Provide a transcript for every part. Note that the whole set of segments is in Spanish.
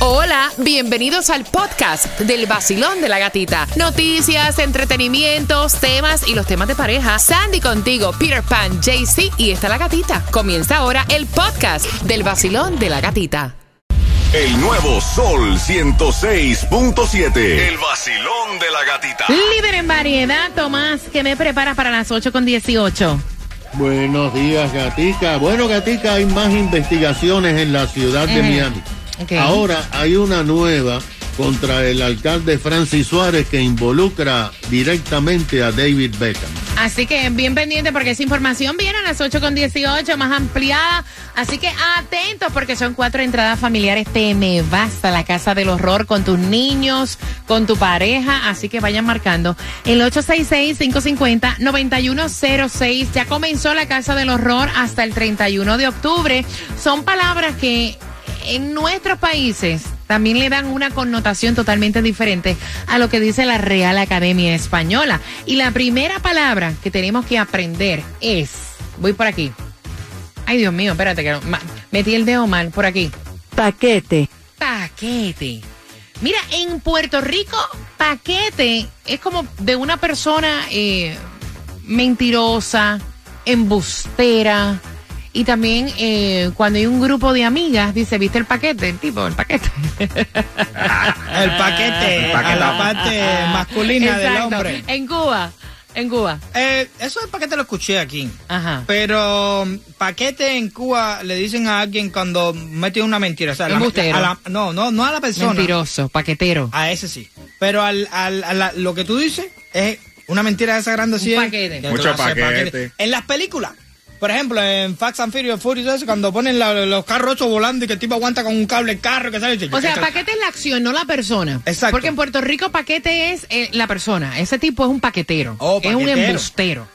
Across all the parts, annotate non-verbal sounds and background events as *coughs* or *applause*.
Hola, bienvenidos al podcast del vacilón de la gatita. Noticias, entretenimientos, temas y los temas de pareja. Sandy contigo, Peter Pan, JC y está la gatita. Comienza ahora el podcast del vacilón de la gatita. El nuevo Sol 106.7. El vacilón de la gatita. Líder en variedad, Tomás, que me prepara para las 8 con 18. Buenos días, Gatica. Bueno, Gatica, hay más investigaciones en la ciudad de Miami. Ahora hay una nueva contra el alcalde Francis Suárez que involucra directamente a David Beckham. Así que bien pendiente porque esa información viene a las 8 con 18, más ampliada. Así que atentos porque son cuatro entradas familiares. Te me basta la casa del horror con tus niños, con tu pareja. Así que vayan marcando el 866-550-9106. Ya comenzó la casa del horror hasta el 31 de octubre. Son palabras que en nuestros países también le dan una connotación totalmente diferente a lo que dice la Real Academia Española. Y la primera palabra que tenemos que aprender es, voy por aquí. Ay, Dios mío, espérate que no- metí el dedo mal por aquí. Paquete. Paquete. Mira, en Puerto Rico, paquete es como de una persona eh, mentirosa, embustera. Y también eh, cuando hay un grupo de amigas, dice, ¿viste el paquete? El tipo, el paquete. *laughs* El paquete a la parte masculina del hombre. En Cuba, en Cuba. Eh, eso del paquete lo escuché aquí. Ajá. Pero mm, paquete en Cuba le dicen a alguien cuando mete una mentira. O sea, la- a la- no, no, no a la persona. Mentiroso, paquetero. A ese sí. Pero al, al, a la- lo que tú dices es una mentira de esa grande así. Paquete. que Mucho paquete. En las películas. Por ejemplo, en Fax and Furious, Furious, eso, cuando ponen la- los carros ocho volando y que el tipo aguanta con un cable el carro que sale. O sea, paquete es la acción, no la persona. Exacto. Porque en Puerto Rico paquete es eh, la persona. Ese tipo es un paquetero. Oh, es un paquetero. embustero.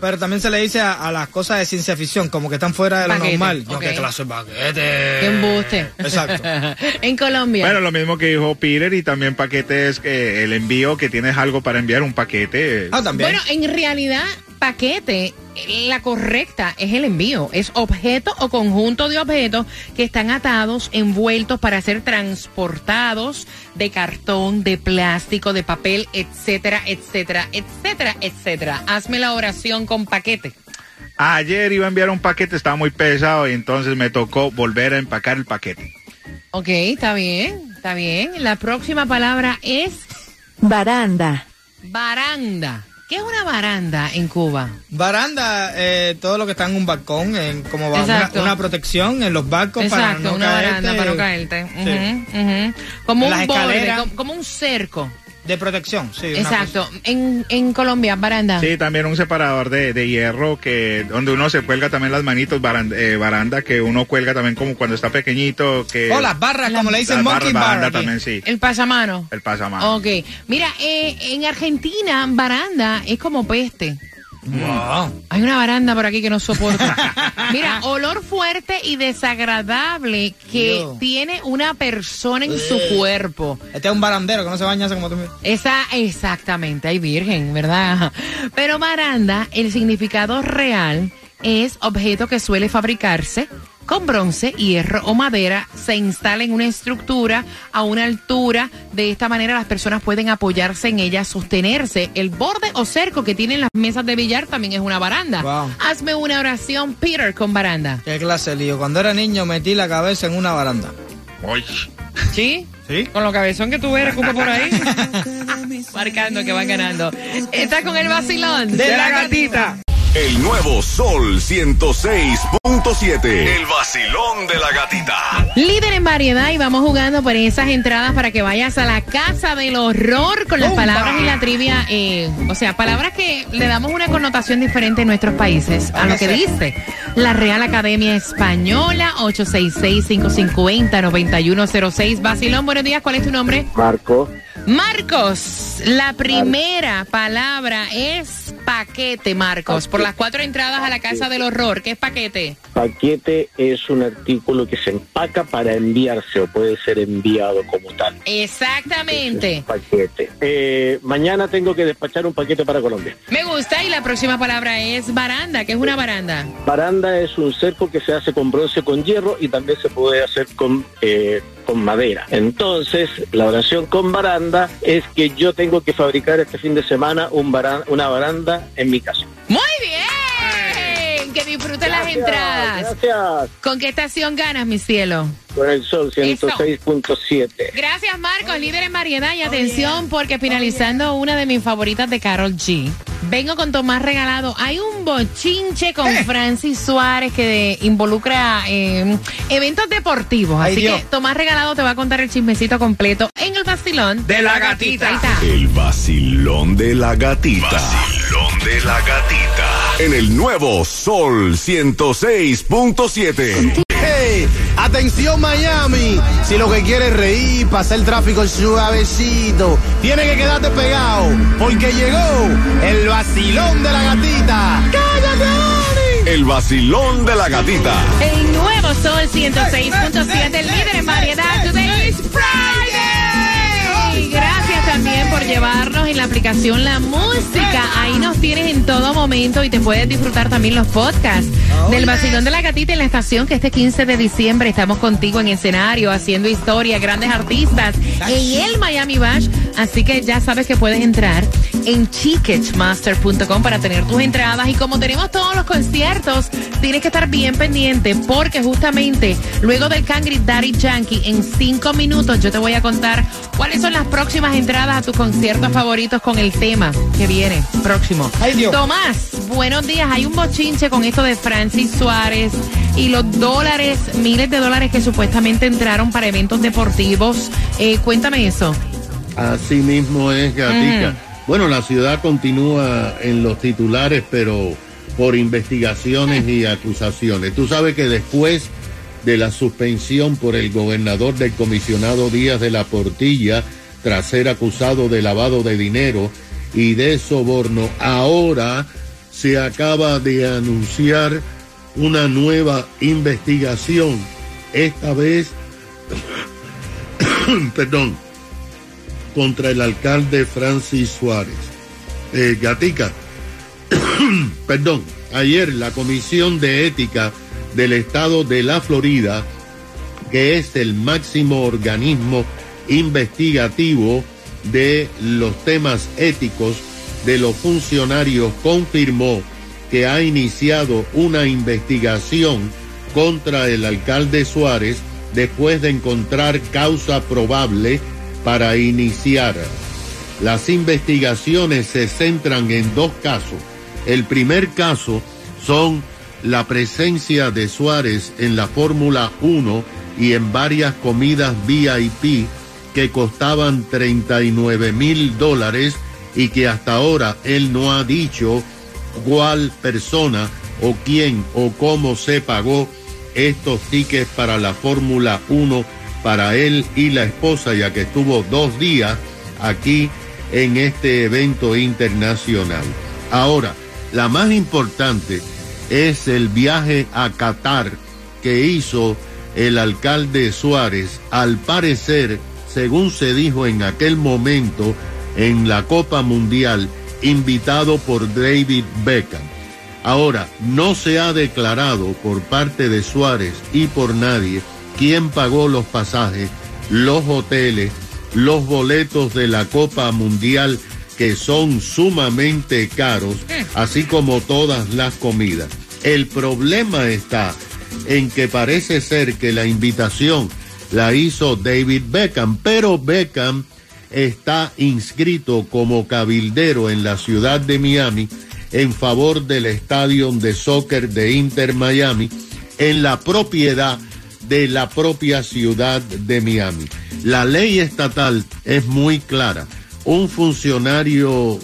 Pero también se le dice a, a las cosas de ciencia ficción, como que están fuera de lo Paquete, normal. Yo, ok. ¿qué clase de paquete? Qué embuste. Exacto. *laughs* en Colombia. Bueno, lo mismo que dijo Peter y también paquete es que el envío que tienes algo para enviar un paquete. Ah, también. Bueno, en realidad, paquete, la correcta es el envío. Es objeto o conjunto de objetos que están atados, envueltos para ser transportados de cartón, de plástico, de papel, etcétera, etcétera, etcétera, etcétera. Hazme la oración con paquete. Ayer iba a enviar un paquete, estaba muy pesado y entonces me tocó volver a empacar el paquete. Ok, está bien, está bien. La próxima palabra es Baranda. baranda. ¿Qué es una baranda en Cuba? Baranda, eh, todo lo que está en un balcón, en, como va, una, protección en los barcos para Exacto, no una caerte. baranda para no caerte. Sí. Ujú, ujú. Como un borde, como un cerco. De protección, sí. Exacto. En, en Colombia, baranda. Sí, también un separador de, de hierro que donde uno se cuelga también las manitos, baranda, eh, baranda que uno cuelga también como cuando está pequeñito. Que O las barras, como le dicen las monkey baranda también, sí. El pasamano. El pasamano. Ok. Mira, eh, en Argentina, baranda es como peste. Wow. Hay una baranda por aquí que no soporto. *laughs* Mira, olor fuerte y desagradable que Dios. tiene una persona en su cuerpo. Este es un barandero que no se baña hace como tú. Esa, exactamente, hay virgen, ¿verdad? Pero baranda, el significado real es objeto que suele fabricarse con bronce, hierro o madera, se instala en una estructura a una altura. De esta manera las personas pueden apoyarse en ella, sostenerse. El borde o cerco que tienen las mesas de billar también es una baranda. Wow. Hazme una oración, Peter, con baranda. Qué clase lío. Cuando era niño metí la cabeza en una baranda. Uy. ¿Sí? ¿Sí? Con lo cabezón que tú eres, por ahí. *laughs* Marcando que van ganando. Está con el vacilón. De la gatita. El nuevo Sol 106.7. El vacilón de la gatita. Líder en variedad y vamos jugando por esas entradas para que vayas a la casa del horror con las ¡Bumba! palabras y la trivia. eh, o sea, palabras que le damos una connotación diferente en nuestros países a lo que dice la Real Academia Española 866-550-9106. Basilón, buenos días. ¿Cuál es tu nombre? Marco, Marcos, la primera palabra es paquete, Marcos. Por las cuatro entradas a la casa del horror. ¿Qué es paquete? Paquete es un artículo que se empaca para enviarse o puede ser enviado como tal. Exactamente. Paquete. Eh, mañana tengo que despachar un paquete para Colombia. Me gusta y la próxima palabra es baranda. ¿Qué es una baranda? Baranda es un cerco que se hace con bronce con hierro y también se puede hacer con eh, con madera. Entonces, la oración con baranda es que yo tengo que fabricar este fin de semana un una baranda en mi casa. Muy bien. Las entradas. Gracias. ¿Con qué estación ganas, mi cielo? Con el sol 106.7. Gracias, Marcos, líder en variedad. Y atención, porque finalizando una de mis favoritas de Carol G. Vengo con Tomás Regalado. Hay un bochinche con Francis Suárez que de- involucra eh, eventos deportivos. Ay, Así Dios. que Tomás Regalado te va a contar el chismecito completo en el vacilón. De la gatita. El vacilón de la gatita. Vacilón de la gatita. En el nuevo Sol 106.7. Hey, atención Miami, si lo que quieres es reír, pasar el tráfico suavecito, tiene que quedarte pegado, porque llegó el vacilón de la gatita. ¡Cállate, Dani! El vacilón de la gatita. El nuevo Sol 106.7, el líder en variedad. Today is Friday. Gracias también por llevarnos en la aplicación La Música. Ahí nos tienes en todo momento y te puedes disfrutar también los podcasts del vacilón de la gatita en la estación que este 15 de diciembre estamos contigo en escenario haciendo historia, grandes artistas en el Miami Bash. Así que ya sabes que puedes entrar en ticketmaster.com para tener tus entradas y como tenemos todos los conciertos, tienes que estar bien pendiente porque justamente luego del Cangri Daddy Yankee en cinco minutos yo te voy a contar cuáles son las próximas entradas a tus conciertos favoritos con el tema que viene próximo. Ay, Dios. Tomás, buenos días. Hay un bochinche con esto de Francis Suárez y los dólares, miles de dólares que supuestamente entraron para eventos deportivos. Eh, cuéntame eso. Así mismo es, Gatica. Bueno, la ciudad continúa en los titulares, pero por investigaciones y acusaciones. Tú sabes que después de la suspensión por el gobernador del comisionado Díaz de la Portilla, tras ser acusado de lavado de dinero y de soborno, ahora se acaba de anunciar una nueva investigación, esta vez, *coughs* perdón, contra el alcalde Francis Suárez. Eh, Gatica, *coughs* perdón, ayer la Comisión de Ética del Estado de la Florida, que es el máximo organismo investigativo de los temas éticos de los funcionarios, confirmó que ha iniciado una investigación contra el alcalde Suárez después de encontrar causa probable para iniciar. Las investigaciones se centran en dos casos. El primer caso son la presencia de Suárez en la Fórmula 1 y en varias comidas VIP que costaban 39 mil dólares y que hasta ahora él no ha dicho cuál persona o quién o cómo se pagó estos tickets para la Fórmula 1 para él y la esposa, ya que estuvo dos días aquí en este evento internacional. Ahora, la más importante es el viaje a Qatar que hizo el alcalde Suárez, al parecer, según se dijo en aquel momento en la Copa Mundial, invitado por David Beckham. Ahora, no se ha declarado por parte de Suárez y por nadie quién pagó los pasajes, los hoteles, los boletos de la Copa Mundial que son sumamente caros, así como todas las comidas. El problema está en que parece ser que la invitación la hizo David Beckham, pero Beckham está inscrito como cabildero en la ciudad de Miami en favor del estadio de soccer de Inter Miami en la propiedad de la propia ciudad de Miami. La ley estatal es muy clara. Un funcionario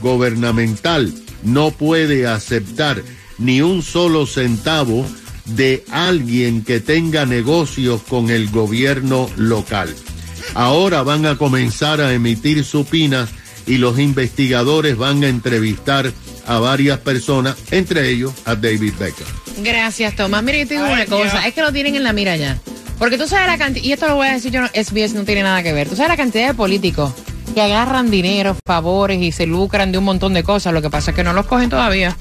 gubernamental no puede aceptar ni un solo centavo de alguien que tenga negocios con el gobierno local. Ahora van a comenzar a emitir supinas y los investigadores van a entrevistar a varias personas, entre ellos a David Beckham. Gracias, Tomás. Mira, yo te digo una cosa, es que lo tienen en la mira ya. Porque tú sabes la cantidad, y esto lo voy a decir yo, no, SBS no tiene nada que ver. Tú sabes la cantidad de políticos que agarran dinero, favores y se lucran de un montón de cosas. Lo que pasa es que no los cogen todavía.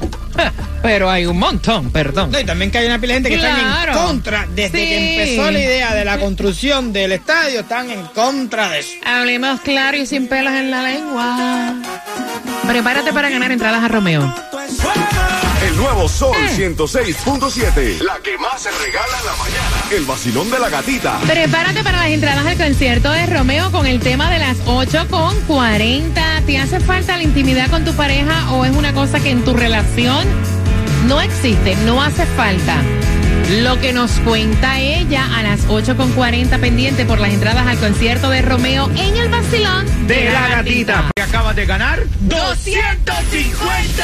Pero hay un montón, perdón. No, y también que hay una pila de gente que están en contra, desde Sí. que empezó la idea de la construcción del estadio, están en contra de eso. Hablemos claro y sin pelos en la lengua. Prepárate para ganar entradas a Romeo. El nuevo Sol Eh. 106.7. La que más se regala en la mañana. El vacilón de la gatita. Prepárate para las entradas al concierto de Romeo con el tema de las 8 con 40. ¿Te hace falta la intimidad con tu pareja o es una cosa que en tu relación no existe, no hace falta? Lo que nos cuenta ella a las 8 con 40 pendiente por las entradas al concierto de Romeo en el vacilón De la gatita. Que acabas de ganar 250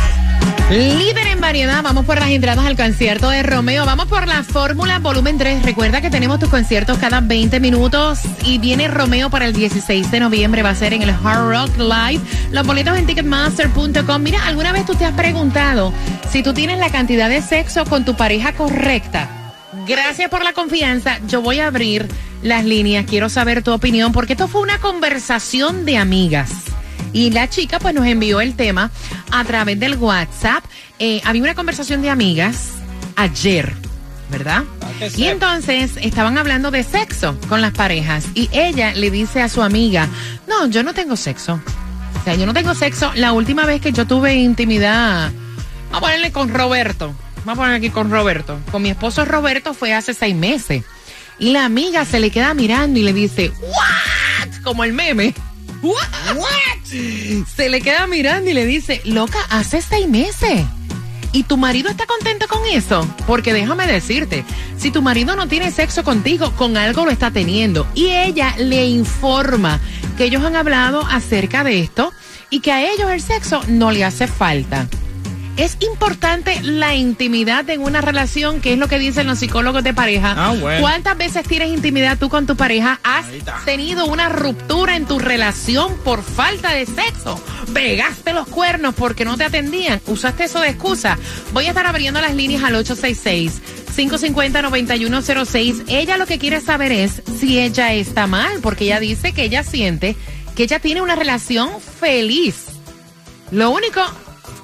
Líder en variedad, vamos por las entradas al concierto de Romeo, vamos por la Fórmula Volumen 3. Recuerda que tenemos tus conciertos cada 20 minutos y viene Romeo para el 16 de noviembre, va a ser en el Hard Rock Live. Los boletos en ticketmaster.com. Mira, ¿alguna vez tú te has preguntado si tú tienes la cantidad de sexo con tu pareja correcta? Gracias por la confianza. Yo voy a abrir las líneas. Quiero saber tu opinión porque esto fue una conversación de amigas. Y la chica pues nos envió el tema a través del WhatsApp. Eh, había una conversación de amigas ayer, ¿verdad? que Y entonces estaban hablando de sexo con las parejas y ella le dice a su amiga, no, yo no tengo sexo. O sea, yo no tengo sexo. La última vez que yo tuve intimidad, vamos a ponerle con Roberto. Vamos a poner aquí con Roberto. Con mi esposo Roberto fue hace seis meses. Y la amiga se le queda mirando y le dice, ¿what? Como el meme. ¿What? Se le queda mirando y le dice, loca, hace seis meses. ¿Y tu marido está contento con eso? Porque déjame decirte, si tu marido no tiene sexo contigo, con algo lo está teniendo. Y ella le informa que ellos han hablado acerca de esto y que a ellos el sexo no le hace falta. Es importante la intimidad en una relación, que es lo que dicen los psicólogos de pareja. Ah, bueno. ¿Cuántas veces tienes intimidad tú con tu pareja? ¿Has tenido una ruptura en tu relación por falta de sexo? ¿Pegaste los cuernos porque no te atendían? ¿Usaste eso de excusa? Voy a estar abriendo las líneas al 866-550-9106. Ella lo que quiere saber es si ella está mal, porque ella dice que ella siente que ella tiene una relación feliz. Lo único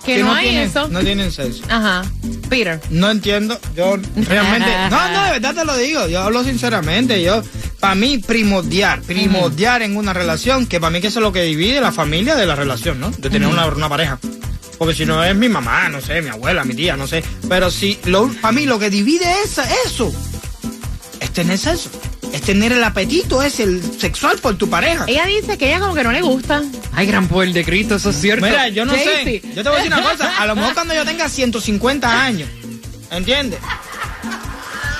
que, no, hay tienen, eso. No tienen sexo. Ajá. Peter. No entiendo, yo *laughs* realmente, no, no, de verdad te lo digo, yo hablo sinceramente, yo, para mí primordial, primordial en una relación, que para mí que eso es lo que divide la familia de la relación, ¿no? De tener una, una pareja. Porque si no es mi mamá, no sé, mi abuela, mi tía, no sé. Pero si, lo, para mí lo que divide es eso, es tener sexo, es tener el apetito, es el sexual por tu pareja. Ella dice que ella como que no le gusta. Ay, gran poder de Cristo, eso es cierto. Mira, yo no Jaycee. sé. Yo te voy a decir una cosa. A lo mejor cuando yo tenga 150 años, ¿entiendes?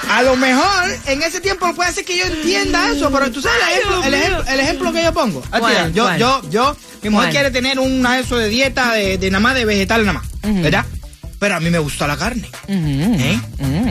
A lo mejor en ese tiempo puede ser que yo entienda eso, pero tú sabes el ejemplo, Dios el mío. ejemplo, el ejemplo que yo pongo. Yo, ¿Cuál? yo, yo, mi mujer ¿Cuál? quiere tener una eso de dieta de, de nada más de vegetal nada más. ¿verdad? Pero a mí me gusta la carne. ¿eh?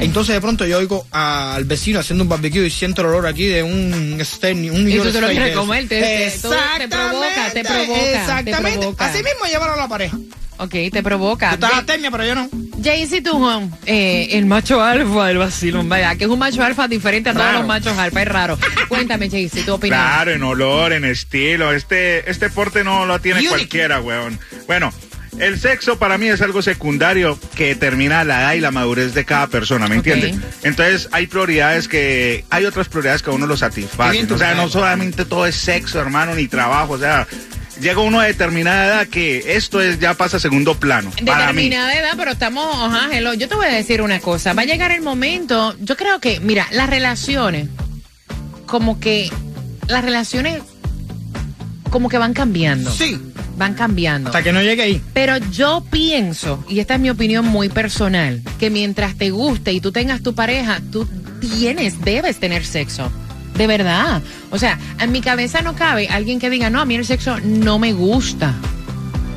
Entonces de pronto yo oigo al vecino haciendo un barbecue y siento el olor aquí de un steak, un Y tú te lo quieres comer, te- te- provoca, te provoca, te Exactamente. provoca. Así mismo llevaron a la pareja. Ok, te provoca. Tú estás astemia, pero yo no. Jaycee Tujón, eh, el macho alfa del vacilón, vaya, que es un macho alfa diferente a todos Raro. los machos alfa, es raro. *laughs* Cuéntame, Jaycee, tu opinión. Claro, en olor, en estilo. Este, este porte no lo tiene Unique. cualquiera, weón. Bueno, el sexo para mí es algo secundario que determina la edad y la madurez de cada persona, ¿me entiendes? Entonces hay prioridades que, hay otras prioridades que a uno lo satisfacen. O sea, no solamente todo es sexo, hermano, ni trabajo. O sea, llega uno a determinada edad que esto es ya pasa a segundo plano. Para mí. Determinada edad, pero estamos, ajá, hello. Yo te voy a decir una cosa. Va a llegar el momento, yo creo que, mira, las relaciones, como que las relaciones, como que van cambiando. Sí. Van cambiando. Hasta que no llegue ahí. Pero yo pienso, y esta es mi opinión muy personal, que mientras te guste y tú tengas tu pareja, tú tienes, debes tener sexo. De verdad. O sea, en mi cabeza no cabe alguien que diga, no, a mí el sexo no me gusta.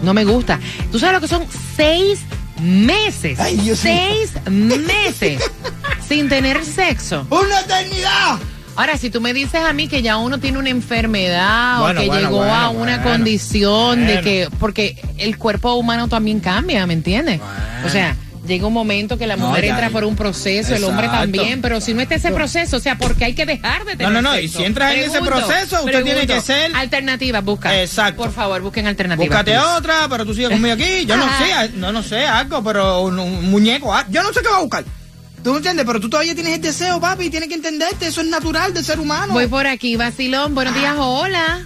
No me gusta. ¿Tú sabes lo que son seis meses? Ay, Dios mío. seis meses *laughs* sin tener sexo. ¡Una eternidad! Ahora, si tú me dices a mí que ya uno tiene una enfermedad Bueno, o que bueno, llegó bueno, a una condición de que, porque el cuerpo humano también cambia, ¿me entiendes? O sea, llega un momento que la No, mujer entra por un proceso, el hombre también, pero si no está ese proceso, o sea, porque hay que dejar de tener no, no, y sexo? si entras en ese proceso, usted tiene que ser- Alternativas, busca. Exacto. Por favor, busquen alternativas. Búscate please. otra, pero tú sigues conmigo aquí. Yo no sé, no, no sé, algo, pero un, un muñeco. ah, Yo no sé qué va a buscar. ¿Tú me entiendes? Pero tú todavía tienes el deseo, papi, tienes que entenderte. Eso es natural del ser humano. Voy por aquí, Vacilón. Buenos días, hola.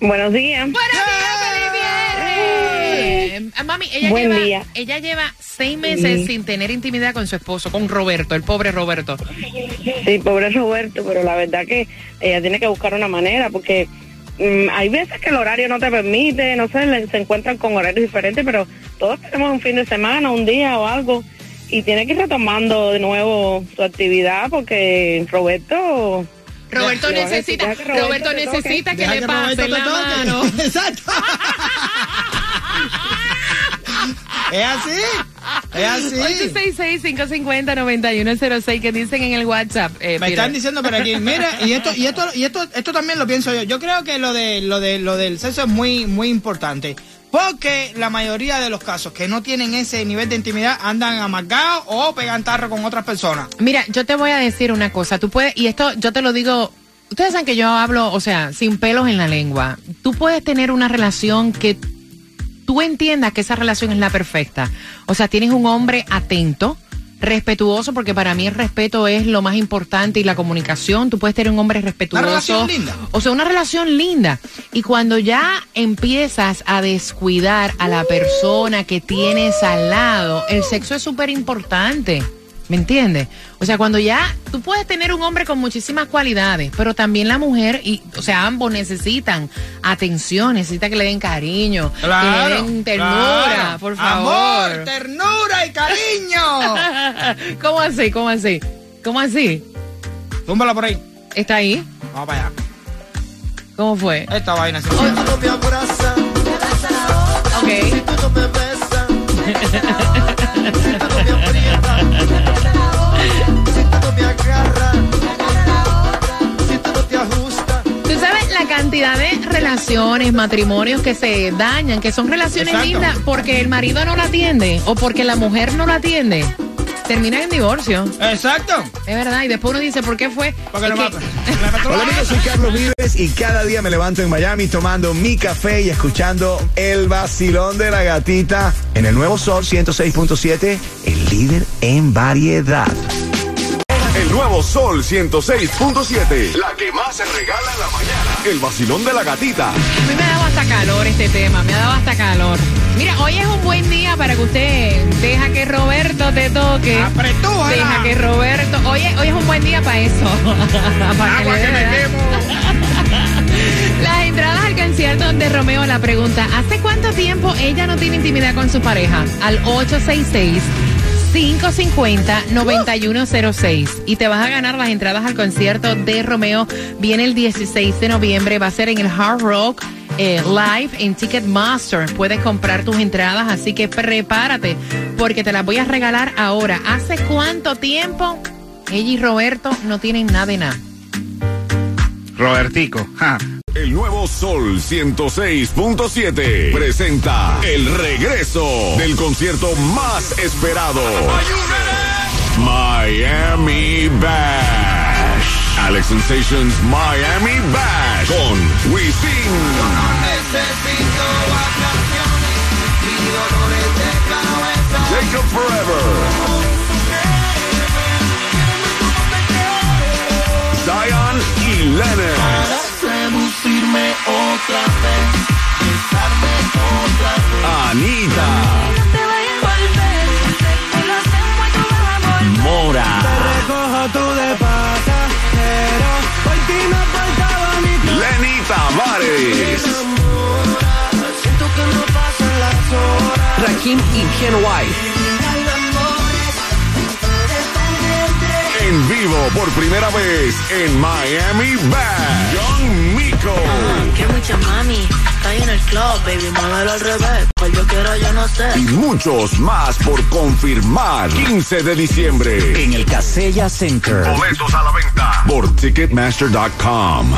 Buenos días. Buenos días, feliz viernes. Ah, Mami, ella Buen lleva, día. ella lleva seis meses Sí. sin tener intimidad con su esposo, con Roberto, el pobre Roberto. Sí, pobre Roberto, pero la verdad que ella tiene que buscar una manera porque mm, hay veces que el horario no te permite, no sé, le- se encuentran con horarios diferentes, pero todos tenemos un fin de semana, un día o algo y tiene que ir retomando de nuevo su actividad porque Roberto Roberto necesita, que Roberto necesita que Deja le que pase Roberto la mano. *laughs* Exacto. es así. Es así. 866-550-9106 que dicen en el WhatsApp. eh, Me están diciendo por aquí, mira, y esto, y esto, y esto, esto también lo pienso yo. Yo creo que lo de, lo de, lo del sexo es muy, muy importante. Porque la mayoría de los casos que no tienen ese nivel de intimidad andan amargados o pegan tarro con otras personas. Mira, yo te voy a decir una cosa. Tú puedes, y esto yo te lo digo. Ustedes saben que yo hablo, o sea, sin pelos en la lengua. Tú puedes tener una relación que tú entiendas que esa relación es la perfecta. O sea, tienes un hombre atento, respetuoso, porque para mí el respeto es lo más importante y la comunicación. Tú puedes tener un hombre respetuoso. relación linda. O sea, una relación linda. Y cuando ya empiezas a descuidar a la persona que tienes al lado, el sexo es súper importante. ¿Me entiendes? O sea, cuando ya tú puedes tener un hombre con muchísimas cualidades, pero también la mujer, y, o sea, ambos necesitan atención, necesita que le den cariño, que le den ternura, claro. por favor. Amor, ternura y cariño. *laughs* ¿Cómo así? ¿Cómo así? ¿Cómo así? Túmbala por ahí. ¿Está ahí? Vamos para allá. ¿Cómo fue? Esta vaina. sí. *laughs* no me abrazas, *laughs* Ok. Tú sabes la cantidad de relaciones, matrimonios que se dañan, que son relaciones Exacto. lindas porque el marido no la atiende o porque la mujer no la atiende. Terminan en divorcio. Exacto. Es verdad. Y después uno dice, ¿por qué fue? Porque mata. Hola amigos, soy Carlos Vives y cada día me levanto en Miami tomando mi café y escuchando el vacilón de la gatita en el nuevo Sol 106.7, el líder en variedad. El nuevo Sol 106.7. La que más se regala en la mañana. El vacilón de la gatita. A mí me ha dado hasta calor este tema, me ha dado hasta calor. Mira, hoy es un buen día para que usted deja que Roberto te toque. Apretújala. Deja que Roberto. Hoy es, hoy es un buen día para eso. *laughs* Para Agua le que quemo. *laughs* Las entradas al concierto de Romeo la pregunta, ¿hace cuánto tiempo ella no tiene intimidad con su pareja? Al 866 550-9106 y te vas a ganar las entradas al concierto de Romeo. Viene el 16 de noviembre, va a ser en el Hard Rock eh, Live en Ticketmaster. Puedes comprar tus entradas, así que prepárate porque te las voy a regalar ahora. ¿Hace cuánto tiempo ella y Roberto no tienen nada de nada? Robertico. ja. El nuevo Sol 106.7 presenta el regreso del concierto más esperado. Miami Bash. Alex Sensations Miami Bash con Wisin. Jacob Forever. Zion y Lennon. Anita. Mora. Recojo tú de pasajero, por ti me faltaba mi Lenny Tavares. Siento que no pasan las horas. Rakim y Ken White. en vivo por primera vez en Miami Bad. John Mico. Uh, qué mami. Está en el club, baby, muévelo al revés. Pues yo quiero, yo no sé. Y muchos más por confirmar. 15 de diciembre. En el Casella Center. Boletos a la venta. Por Ticketmaster.com.